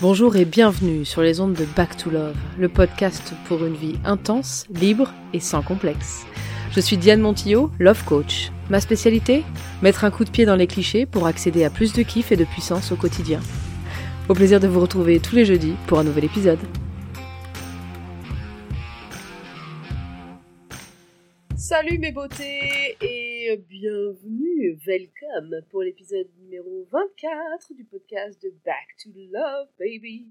Bonjour et bienvenue sur les ondes de Back to Love, le podcast pour une vie intense, libre et sans complexe. Je suis Diane Montillot, Love Coach. Ma spécialité Mettre un coup de pied dans les clichés pour accéder à plus de kiff et de puissance au quotidien. Au plaisir de vous retrouver tous les jeudis pour un nouvel épisode. Salut mes beautés et bienvenue, welcome pour l'épisode numéro 24 du podcast de Back to Love Baby.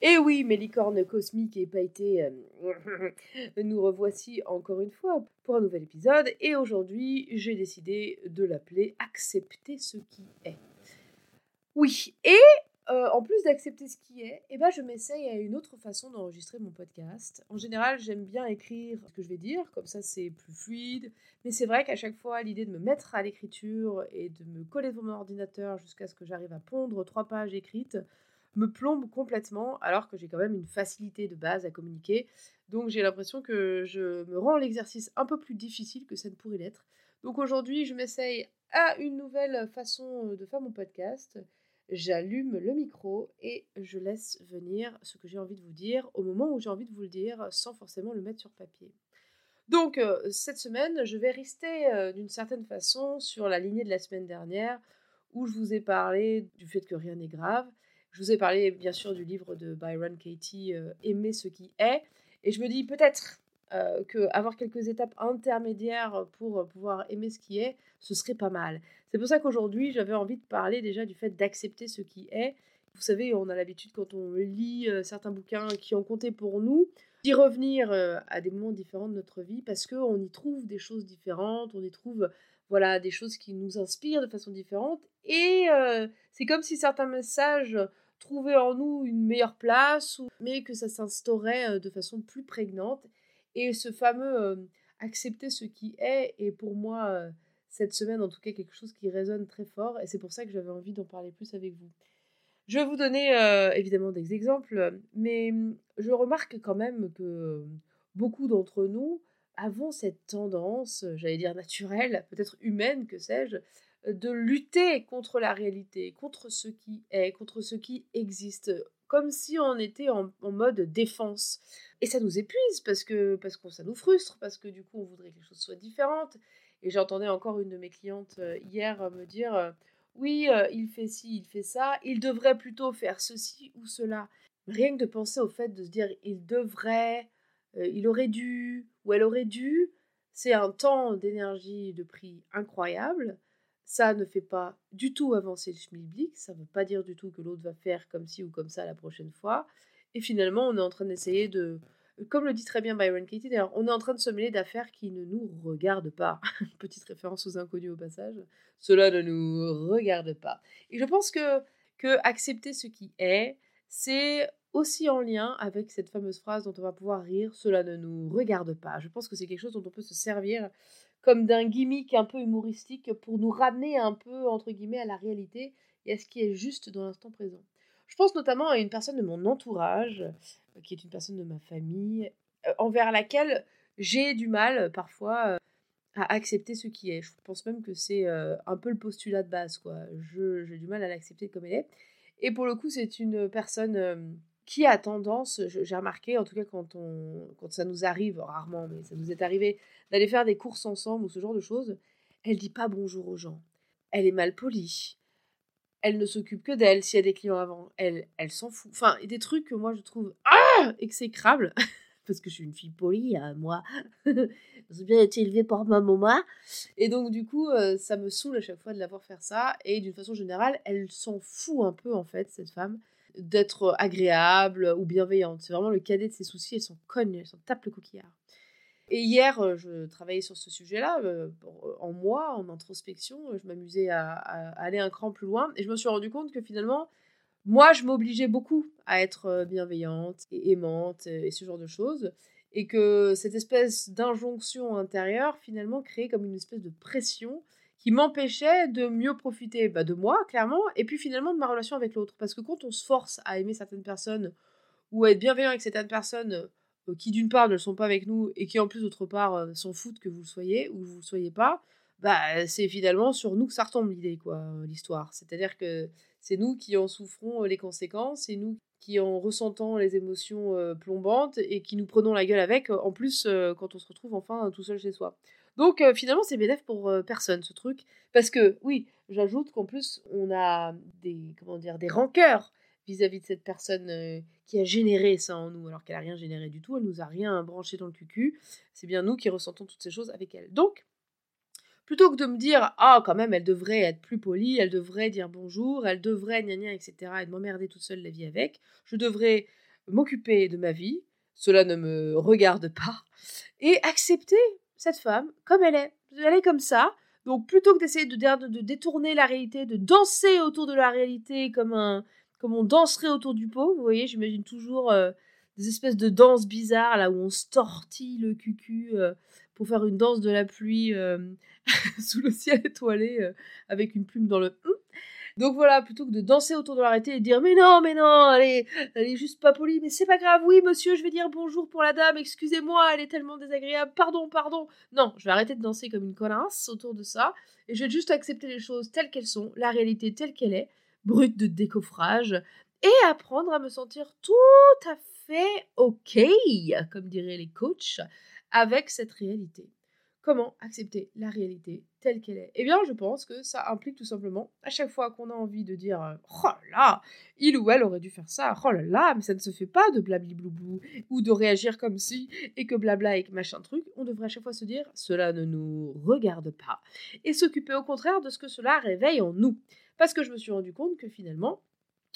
Et oui, mes licornes cosmiques et pailletées, euh, nous revoici encore une fois pour un nouvel épisode et aujourd'hui j'ai décidé de l'appeler Accepter ce qui est. Oui, et euh, en plus d'accepter ce qui est, eh ben, je m'essaye à une autre façon d'enregistrer mon podcast. En général, j'aime bien écrire ce que je vais dire, comme ça c'est plus fluide. Mais c'est vrai qu'à chaque fois, l'idée de me mettre à l'écriture et de me coller devant mon ordinateur jusqu'à ce que j'arrive à pondre trois pages écrites me plombe complètement, alors que j'ai quand même une facilité de base à communiquer. Donc j'ai l'impression que je me rends l'exercice un peu plus difficile que ça ne pourrait l'être. Donc aujourd'hui, je m'essaye à une nouvelle façon de faire mon podcast j'allume le micro et je laisse venir ce que j'ai envie de vous dire au moment où j'ai envie de vous le dire sans forcément le mettre sur papier. Donc euh, cette semaine, je vais rester euh, d'une certaine façon sur la lignée de la semaine dernière où je vous ai parlé du fait que rien n'est grave. Je vous ai parlé bien sûr du livre de Byron Katie, euh, Aimer ce qui est. Et je me dis peut-être euh, qu'avoir quelques étapes intermédiaires pour pouvoir aimer ce qui est, ce serait pas mal. C'est pour ça qu'aujourd'hui, j'avais envie de parler déjà du fait d'accepter ce qui est. Vous savez, on a l'habitude quand on lit euh, certains bouquins qui ont compté pour nous, d'y revenir euh, à des moments différents de notre vie parce qu'on y trouve des choses différentes, on y trouve voilà des choses qui nous inspirent de façon différente et c'est comme si certains messages trouvaient en nous une meilleure place, mais que ça s'instaurait de façon plus prégnante et ce fameux accepter ce qui est est pour moi cette semaine en tout cas quelque chose qui résonne très fort et c'est pour ça que j'avais envie d'en parler plus avec vous. Je vais vous donner évidemment des exemples, mais mmh, je remarque quand même que beaucoup d'entre nous avons cette tendance, j'allais dire naturelle, peut-être humaine, que sais-je, de lutter contre la réalité, contre ce qui est, contre ce qui existe, comme si on était en, mode défense. Et ça nous épuise parce que, parce que ça nous frustre, parce que du coup on voudrait que les choses soient différentes. Et j'entendais encore une de mes clientes euh, hier me dire euh, oui, euh, il fait ci, il fait ça, il devrait plutôt faire ceci ou cela. Rien que de penser au fait de se dire il devrait, il aurait dû ou elle aurait dû, c'est un temps d'énergie de prix incroyable ça ne fait pas du tout avancer le schmilblick, ça ne veut pas dire du tout que l'autre va faire comme ci ou comme ça la prochaine fois. Et finalement, on est en train d'essayer de, comme le dit très bien Byron Katie, d'ailleurs, on est en train de se mêler d'affaires qui ne nous regardent pas. Petite référence aux inconnus au passage. Cela ne nous regarde pas. Et je pense que, que accepter ce qui est, c'est aussi en lien avec cette fameuse phrase dont on va pouvoir rire, cela ne nous regarde pas. Je pense que c'est quelque chose dont on peut se servir comme d'un gimmick un peu humoristique pour nous ramener un peu, entre guillemets, à la réalité et à ce qui est juste dans l'instant présent. Je pense notamment à une personne de mon entourage, euh, qui est une personne de ma famille, euh, envers laquelle j'ai du mal euh, parfois à accepter ce qui est. Je pense même que c'est un peu le postulat de base, quoi. J'ai du mal à l'accepter comme elle est. Et pour le coup, c'est une personne qui a tendance, j'ai remarqué, en tout cas quand, on, quand ça nous arrive, rarement, mais ça nous est arrivé, d'aller faire des courses ensemble ou ce genre de choses, elle dit pas bonjour aux gens. Elle est mal polie. Elle ne s'occupe que d'elle s'il y a des clients avant. Elle, elle s'en fout. Enfin, des trucs que moi je trouve ah exécrables. parce que je suis une fille polie, hein, moi. J'ai bien été élevée par ma maman. Et donc, du coup, euh, ça me saoule à chaque fois de la voir faire ça. Et d'une façon générale, elle s'en fout un peu, en fait, cette femme d'être agréable ou bienveillante. C'est vraiment le cadet de ses soucis, elle s'en cogne, elle s'en tape le coquillard. Et hier, euh, je travaillais sur ce sujet-là, euh, en moi, en introspection, je m'amusais à, aller un cran plus loin, et je me suis rendu compte que finalement, moi, je m'obligeais beaucoup à être euh, bienveillante et aimante et ce genre de choses, et que cette espèce d'injonction intérieure, finalement, créait comme une espèce de pression qui m'empêchait de mieux profiter bah, de moi, clairement, et puis finalement de ma relation avec l'autre. Parce que quand on se force à aimer certaines personnes ou à être bienveillant avec certaines personnes euh, qui d'une part ne le sont pas avec nous et qui en plus d'autre part euh, s'en foutent que vous le soyez ou vous le soyez pas, bah c'est finalement sur nous que ça retombe l'idée, quoi, euh, l'histoire. C'est-à-dire que C'est nous qui en souffrons les conséquences, c'est nous qui en ressentant les émotions plombantes et qui nous prenons la gueule avec, en plus quand on se retrouve enfin tout seul chez soi. Donc finalement c'est bénéf pour personne ce truc, parce que oui, j'ajoute qu'en plus on a des comment dire des rancœurs vis-à-vis de cette personne qui a généré ça en nous, alors qu'elle a rien généré du tout, elle nous a rien branché dans le cucu. C'est bien nous qui ressentons toutes ces choses avec elle. Donc plutôt que de me dire ah quand même elle devrait être plus polie, elle devrait dire bonjour, elle devrait gna gna etc et de m'emmerder toute seule la vie avec, je devrais m'occuper de ma vie, cela ne me regarde pas et accepter cette femme comme elle est, elle est comme ça. Donc plutôt que d'essayer de, de, détourner la réalité, de danser autour de la réalité comme un comme on danserait autour du pot, vous voyez, j'imagine toujours euh, des espèces de danses bizarres là où on se tortille le cucu euh, pour faire une danse de la pluie euh, sous le ciel étoilé euh, avec une plume dans le hum. donc voilà, plutôt que de danser autour de l'arrêté et dire mais non, mais non, elle est, elle est juste pas polie, mais c'est pas grave, oui monsieur, je vais dire bonjour pour la dame, excusez-moi, elle est tellement désagréable, pardon, pardon. Non, je vais arrêter de danser comme une connasse autour de ça et je vais juste accepter les choses telles qu'elles sont, la réalité telle qu'elle est, brute de décoffrage, et apprendre à me sentir tout à fait ok, comme diraient les coachs, avec cette réalité. Comment accepter la réalité telle qu'elle est Eh bien, je pense que ça implique tout simplement, à chaque fois qu'on a envie de dire euh, Oh là il ou elle aurait dû faire ça, oh là là, mais ça ne se fait pas de blabli-blou-blou, ou de réagir comme si, et que blabla et que machin truc, on devrait à chaque fois se dire Cela ne nous regarde pas, et s'occuper au contraire de ce que cela réveille en nous. Parce que je me suis rendu compte que finalement,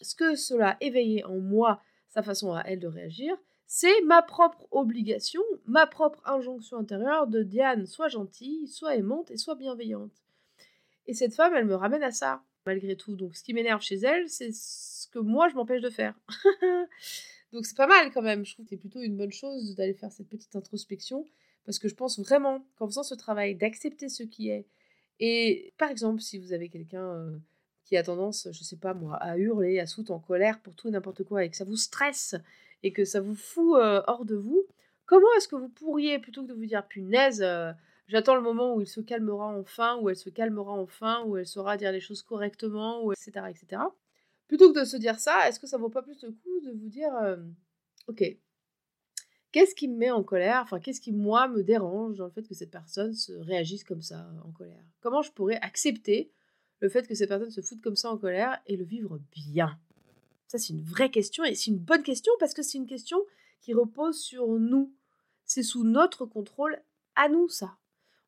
ce que cela éveillait en moi, sa façon à elle de réagir, c'est ma propre obligation, ma propre injonction intérieure de Diane, soit gentille, soit aimante et soit bienveillante. Et cette femme, elle me ramène à ça, malgré tout. Donc ce qui m'énerve chez elle, c'est ce que moi, je m'empêche de faire. Donc c'est pas mal quand même. Je trouve que c'est plutôt une bonne chose d'aller faire cette petite introspection, parce que je pense vraiment qu'en faisant ce travail d'accepter ce qui est, et par exemple, si vous avez quelqu'un... Euh, qui a tendance, je sais pas moi, à hurler, à sauter en colère pour tout et n'importe quoi et que ça vous stresse et que ça vous fout euh, hors de vous, comment est-ce que vous pourriez, plutôt que de vous dire punaise, euh, j'attends le moment où il se calmera enfin, où elle se calmera enfin, où elle saura dire les choses correctement, etc., etc. Plutôt que de se dire ça, est-ce que ça vaut pas plus le coup de vous dire, euh, ok, qu'est-ce qui me met en colère Enfin, qu'est-ce qui, moi, me dérange dans le fait que cette personne se réagisse comme ça, en colère? Comment je pourrais accepter le fait que cette personne se foute comme ça en colère et le vivre bien? Ça, c'est une vraie question et c'est une bonne question parce que c'est une question qui repose sur nous. C'est sous notre contrôle à nous, ça.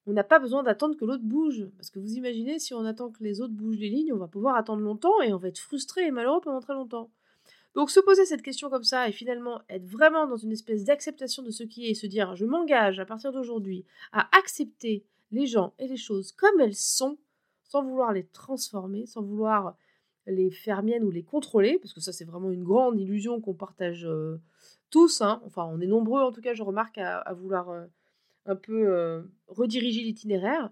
On n'a pas besoin d'attendre que l'autre bouge. Parce que vous imaginez, si on attend que les autres bougent les lignes, on va pouvoir attendre longtemps et on va être frustré et malheureux pendant très longtemps. Donc se poser cette question comme ça et finalement être vraiment dans une espèce d'acceptation de ce qui est et se dire je m'engage à partir d'aujourd'hui à accepter les gens et les choses comme elles sont, sans vouloir les transformer, sans vouloir les faire miennes ou les contrôler, parce que ça c'est vraiment une grande illusion qu'on partage euh, tous, hein. enfin on est nombreux en tout cas je remarque à, vouloir euh, un peu euh, rediriger l'itinéraire,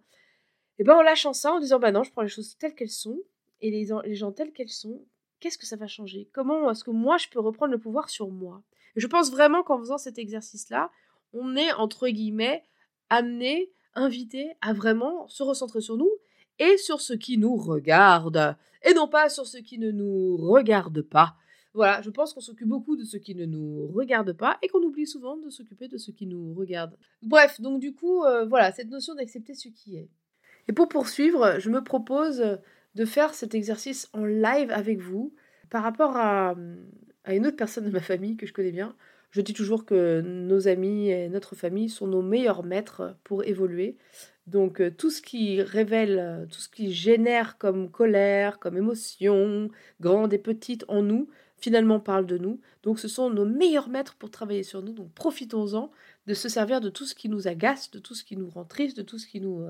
et ben en lâchant ça, en disant bah non je prends les choses telles qu'elles sont, et les, gens tels qu'elles sont, qu'est-ce que ça va changer? Comment est-ce que moi je peux reprendre le pouvoir sur moi? Et Je pense vraiment qu'en faisant cet exercice-là, on est entre guillemets amené, invité à vraiment se recentrer sur nous et sur ce qui nous regarde, et non pas sur ce qui ne nous regarde pas. Voilà, je pense qu'on s'occupe beaucoup de ce qui ne nous regarde pas et qu'on oublie souvent de s'occuper de ce qui nous regarde. Bref, donc du coup, euh, voilà, cette notion d'accepter ce qui est. Et pour poursuivre, je me propose de faire cet exercice en live avec vous par rapport à, une autre personne de ma famille que je connais bien. Je dis toujours que nos amis et notre famille sont nos meilleurs maîtres pour évoluer. Donc euh, tout ce qui révèle, euh, tout ce qui génère comme colère, comme émotion, grande et petite en nous, finalement parle de nous. Donc ce sont nos meilleurs maîtres pour travailler sur nous. Donc profitons-en de se servir de tout ce qui nous agace, de tout ce qui nous rend triste, de tout ce qui nous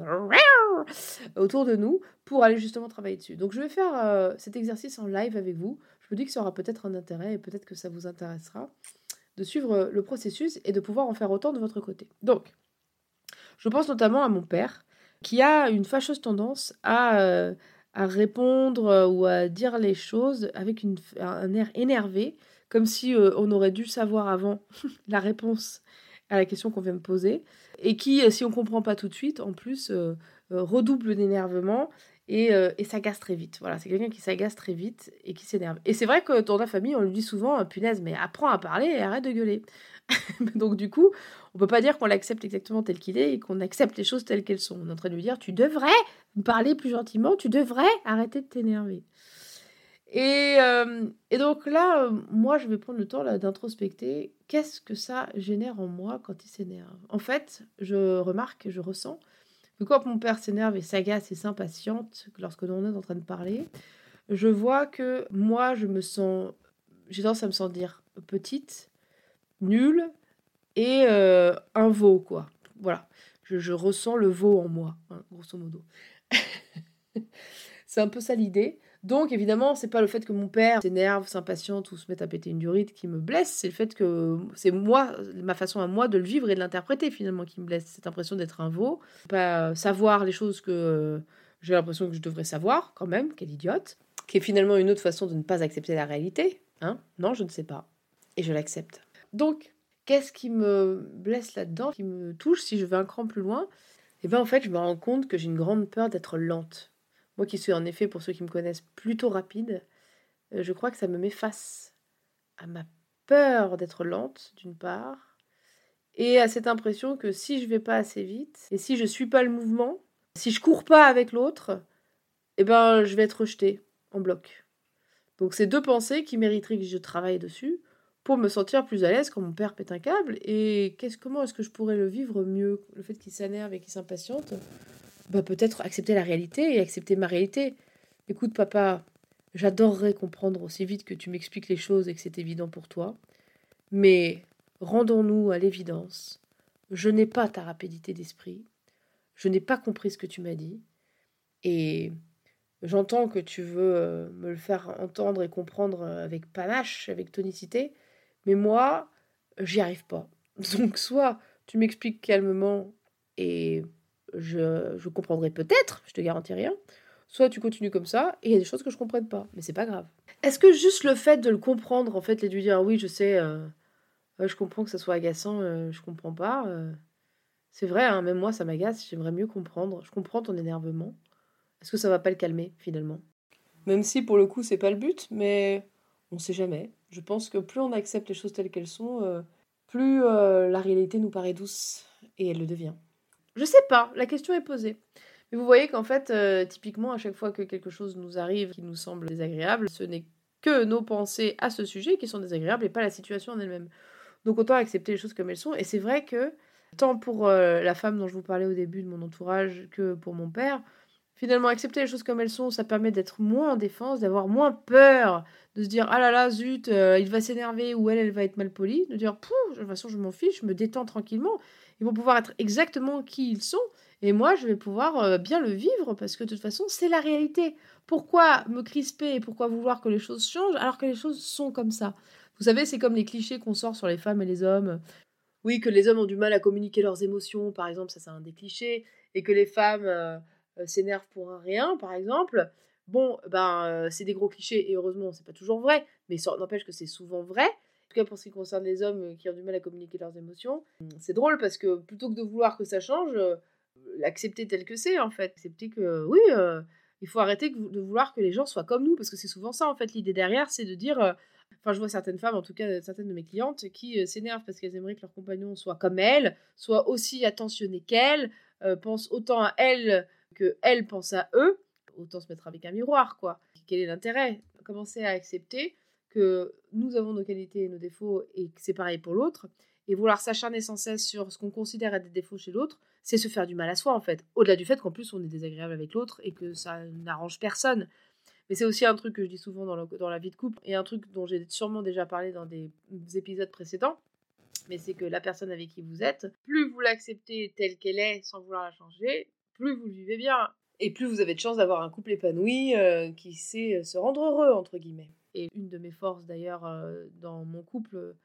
autour de nous pour aller justement travailler dessus. Donc je vais faire euh, cet exercice en live avec vous. Je me dis que ça aura peut-être un intérêt et peut-être que ça vous intéressera de suivre le processus et de pouvoir en faire autant de votre côté. Donc je pense notamment à mon père, qui a une fâcheuse tendance à, euh, à répondre euh, ou à dire les choses avec une, un air énervé, comme si euh, on aurait dû savoir avant la réponse à la question qu'on vient de poser, et qui, si on ne comprend pas tout de suite, en plus, redouble d'énervement et, euh, s'agace très vite. Voilà, c'est quelqu'un qui s'agace très vite et qui s'énerve. Et c'est vrai que dans la famille, on lui dit souvent, punaise, mais apprends à parler et arrête de gueuler. Donc du coup, on peut pas dire qu'on l'accepte exactement tel qu'il est et qu'on accepte les choses telles qu'elles sont. On est en train de lui dire, tu devrais parler plus gentiment, tu devrais arrêter de t'énerver. Et, euh, et, donc là, euh, moi, je vais prendre le temps d'introspecter qu'est-ce que ça génère en moi quand il s'énerve? En fait, je remarque, je ressens que quand mon père s'énerve et s'agace et s'impatiente lorsque l'on est en train de parler, je vois que moi, je me sens, j'ai tendance à me sentir petite, nulle et euh, un veau, quoi. Voilà, je, ressens le veau en moi, hein, grosso modo. C'est un peu ça l'idée. Donc évidemment, c'est pas le fait que mon père s'énerve, s'impatiente ou se mette à péter une durite qui me blesse, c'est le fait que c'est moi, ma façon à moi de le vivre et de l'interpréter finalement qui me blesse. Cette impression d'être un veau, pas savoir les choses que j'ai l'impression que je devrais savoir quand même, quelle idiote, qui est finalement une autre façon de ne pas accepter la réalité. Hein non, je ne sais pas. Et je l'accepte. Donc, qu'est-ce qui me blesse là-dedans, qui me touche si je vais un cran plus loin? Eh bien en fait, je me rends compte que j'ai une grande peur d'être lente. Moi qui suis en effet, pour ceux qui me connaissent, plutôt rapide, euh, je crois que ça me met face à ma peur d'être lente, d'une part, et à cette impression que si je vais pas assez vite, et si je suis pas le mouvement, si je cours pas avec l'autre, eh ben je vais être rejetée en bloc. Donc c'est deux pensées qui mériteraient que je travaille dessus pour me sentir plus à l'aise quand mon père pète un câble. Et qu'est-ce, comment est-ce que je pourrais le vivre mieux? Le fait qu'il s'énerve et qu'il s'impatiente, bah, peut-être accepter la réalité et accepter ma réalité. Écoute, papa, j'adorerais comprendre aussi vite que tu m'expliques les choses et que c'est évident pour toi. Mais rendons-nous à l'évidence. Je n'ai pas ta rapidité d'esprit. Je n'ai pas compris ce que tu m'as dit. Et j'entends que tu veux euh, me le faire entendre et comprendre avec panache, avec tonicité. Mais moi, j'y arrive pas. Donc, soit tu m'expliques calmement et je, comprendrai peut-être, je te garantis rien. Soit tu continues comme ça, et il y a des choses que je comprenne pas, mais c'est pas grave. Est-ce que juste le fait de le comprendre, en fait, et de lui dire oui, je sais, euh, je comprends que ça soit agaçant, euh, je comprends pas. Euh, c'est vrai, hein, même moi, ça m'agace, j'aimerais mieux comprendre. Je comprends ton énervement. Est-ce que ça va pas le calmer, finalement? Même si, pour le coup, c'est pas le but, mais on sait jamais. Je pense que plus on accepte les choses telles qu'elles sont, plus la réalité nous paraît douce, et elle le devient. Je sais pas, la question est posée. Mais vous voyez qu'en fait, euh, typiquement, à chaque fois que quelque chose nous arrive qui nous semble désagréable, ce n'est que nos pensées à ce sujet qui sont désagréables et pas la situation en elle-même. Donc autant accepter les choses comme elles sont. Et c'est vrai que, tant pour euh, la femme dont je vous parlais au début de mon entourage que pour mon père, finalement, accepter les choses comme elles sont, ça permet d'être moins en défense, d'avoir moins peur, de se dire ah là là, zut, euh, il va s'énerver ou elle, elle va être mal polie, de dire, de toute façon, je m'en fiche, je me détends tranquillement ils vont pouvoir être exactement qui ils sont. Et moi, je vais pouvoir euh, bien le vivre parce que de toute façon, c'est la réalité. Pourquoi me crisper et pourquoi vouloir que les choses changent alors que les choses sont comme ça? Vous savez, c'est comme les clichés qu'on sort sur les femmes et les hommes. Oui, que les hommes ont du mal à communiquer leurs émotions, par exemple, ça c'est un des clichés, et que les femmes euh, euh, s'énervent pour un rien, par exemple. Bon, ben, c'est des gros clichés, et heureusement, c'est pas toujours vrai, mais ça n'empêche que c'est souvent vrai tout cas pour ce qui concerne les hommes euh, qui ont du mal à communiquer leurs émotions. C'est drôle parce que plutôt que de vouloir que ça change, euh, l'accepter tel que c'est en fait. Accepter que oui, euh, il faut arrêter de vouloir que les gens soient comme nous parce que c'est souvent ça en fait. L'idée derrière, c'est de dire. Enfin, je vois certaines femmes, en tout cas certaines de mes clientes, qui s'énervent parce qu'elles aimeraient que leur compagnon soit comme elles, soit aussi attentionné qu'elles, pense autant à elles que elles pensent à eux. Autant se mettre avec un miroir, quoi. Quel est l'intérêt? Commencer à accepter que nous avons nos qualités et nos défauts et que c'est pareil pour l'autre. Et vouloir s'acharner sans cesse sur ce qu'on considère être des défauts chez l'autre, c'est se faire du mal à soi en fait. Au-delà du fait qu'en plus on est désagréable avec l'autre et que ça n'arrange personne. Mais c'est aussi un truc que je dis souvent dans, dans la vie de couple et un truc dont j'ai sûrement déjà parlé dans des épisodes précédents. Mais c'est que la personne avec qui vous êtes, plus vous l'acceptez telle qu'elle est sans vouloir la changer, plus vous vivez bien. Et plus vous avez de chance d'avoir un couple épanoui euh, qui sait se rendre heureux, entre guillemets et une de mes forces d'ailleurs euh, dans mon couple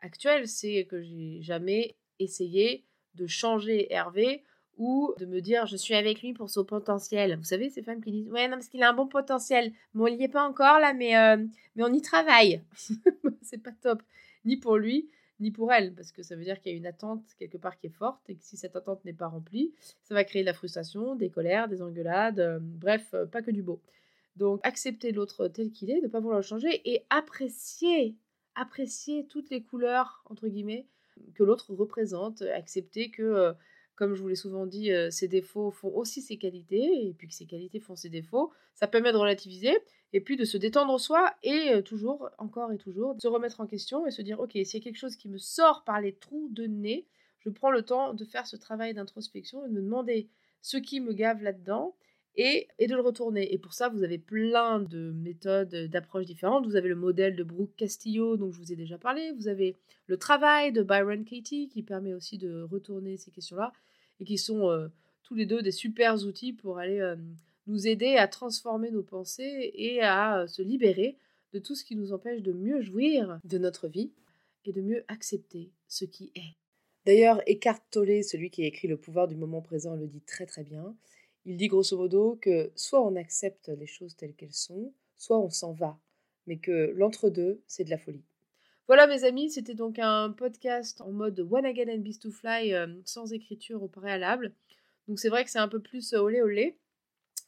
actuel, c'est que j'ai jamais essayé de changer Hervé ou de me dire je suis avec lui pour son potentiel. Vous savez, ces femmes qui disent ouais, non, parce qu'il a un bon potentiel. Bon, il n'y est pas encore là, mais, euh, mais on y travaille. c'est pas top, ni pour lui, ni pour elle, parce que ça veut dire qu'il y a une attente quelque part qui est forte, et que si cette attente n'est pas remplie, ça va créer de la frustration, des colères, des engueulades, euh, bref, euh, pas que du beau. Donc accepter l'autre tel qu'il est, ne pas vouloir le changer, et apprécier, apprécier toutes les couleurs, entre guillemets, que l'autre représente, accepter que, euh, comme je vous l'ai souvent dit, ses défauts font aussi ses qualités, et puis que ses qualités font ses défauts, ça permet de relativiser, et puis de se détendre soi et euh, toujours, encore et toujours, se remettre en question et se dire, ok, s'il y a quelque chose qui me sort par les trous de nez, je prends le temps de faire ce travail d'introspection et de me demander ce qui me gave là-dedans et, et, de le retourner. Et pour ça, vous avez plein de méthodes, d'approches différentes. Vous avez le modèle de Brooke Castillo, dont je vous ai déjà parlé. Vous avez le travail de Byron Katie, qui permet aussi de retourner ces questions-là, et qui sont euh, tous les deux des super outils pour aller euh, nous aider à transformer nos pensées et à euh, se libérer de tout ce qui nous empêche de mieux jouir de notre vie et de mieux accepter ce qui est. D'ailleurs, Eckhart Tolle, celui qui a écrit Le pouvoir du moment présent, le dit très très bien. Il dit grosso modo que soit on accepte les choses telles qu'elles sont, soit on s'en va, mais que l'entre-deux, c'est de la folie. Voilà mes amis, c'était donc un podcast en mode One Again and Beast to Fly euh, sans écriture au préalable. Donc c'est vrai que c'est un peu plus euh, olé olé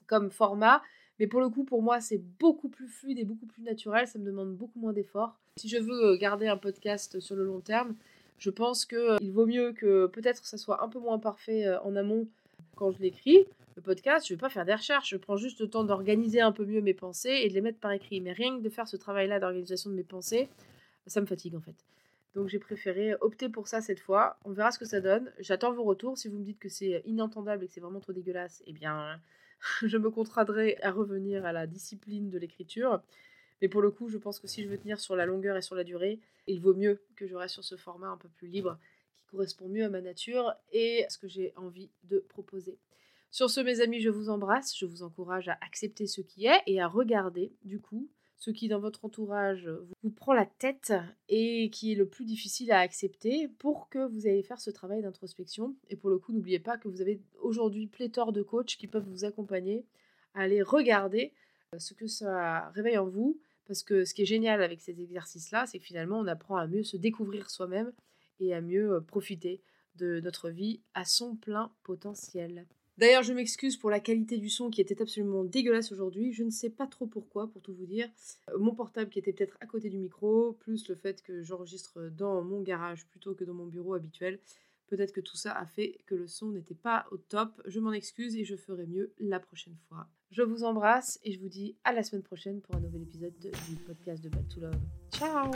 comme format. Mais pour le coup, pour moi, c'est beaucoup plus fluide et beaucoup plus naturel. Ça me demande beaucoup moins d'efforts. Si je veux euh, garder un podcast sur le long terme, je pense qu'il euh, vaut mieux que peut-être ça soit un peu moins parfait euh, en amont quand je l'écris. Le podcast, je ne vais pas faire des recherches, je prends juste le temps d'organiser un peu mieux mes pensées et de les mettre par écrit. Mais rien que de faire ce travail-là d'organisation de mes pensées, ça me fatigue en fait. Donc j'ai préféré opter pour ça cette fois. On verra ce que ça donne. J'attends vos retours. Si vous me dites que c'est inentendable et que c'est vraiment trop dégueulasse, eh bien je me contraindrai à revenir à la discipline de l'écriture. Mais pour le coup, je pense que si je veux tenir sur la longueur et sur la durée, il vaut mieux que je reste sur ce format un peu plus libre, qui correspond mieux à ma nature et à ce que j'ai envie de proposer. Sur ce, mes amis, je vous embrasse, je vous encourage à accepter ce qui est et à regarder, du coup, ce qui dans votre entourage vous prend la tête et qui est le plus difficile à accepter pour que vous ayez faire ce travail d'introspection. Et pour le coup, n'oubliez pas que vous avez aujourd'hui pléthore de coachs qui peuvent vous accompagner à aller regarder euh, ce que ça réveille en vous. Parce que ce qui est génial avec ces exercices-là, c'est que finalement, on apprend à mieux se découvrir soi-même et à mieux euh, profiter de notre vie à son plein potentiel. D'ailleurs, je m'excuse pour la qualité du son qui était absolument dégueulasse aujourd'hui. Je ne sais pas trop pourquoi, pour tout vous dire. Euh, mon portable qui était peut-être à côté du micro, plus le fait que j'enregistre dans mon garage plutôt que dans mon bureau habituel. Peut-être que tout ça a fait que le son n'était pas au top. Je m'en excuse et je ferai mieux la prochaine fois. Je vous embrasse et je vous dis à la semaine prochaine pour un nouvel épisode du podcast de Back to Love. Ciao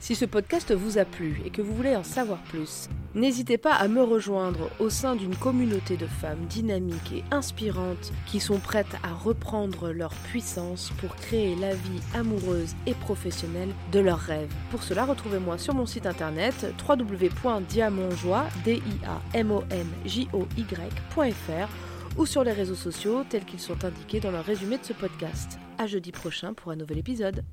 Si ce podcast vous a plu et que vous voulez en savoir plus, n'hésitez pas à me rejoindre au sein d'une communauté de femmes dynamiques et inspirantes qui sont prêtes à reprendre leur puissance pour créer la vie amoureuse et professionnelle de leurs rêves. Pour cela, retrouvez-moi sur mon site internet www.diamantjoie.fr ou sur les réseaux sociaux tels qu'ils sont indiqués dans le résumé de ce podcast. À jeudi prochain pour un nouvel épisode.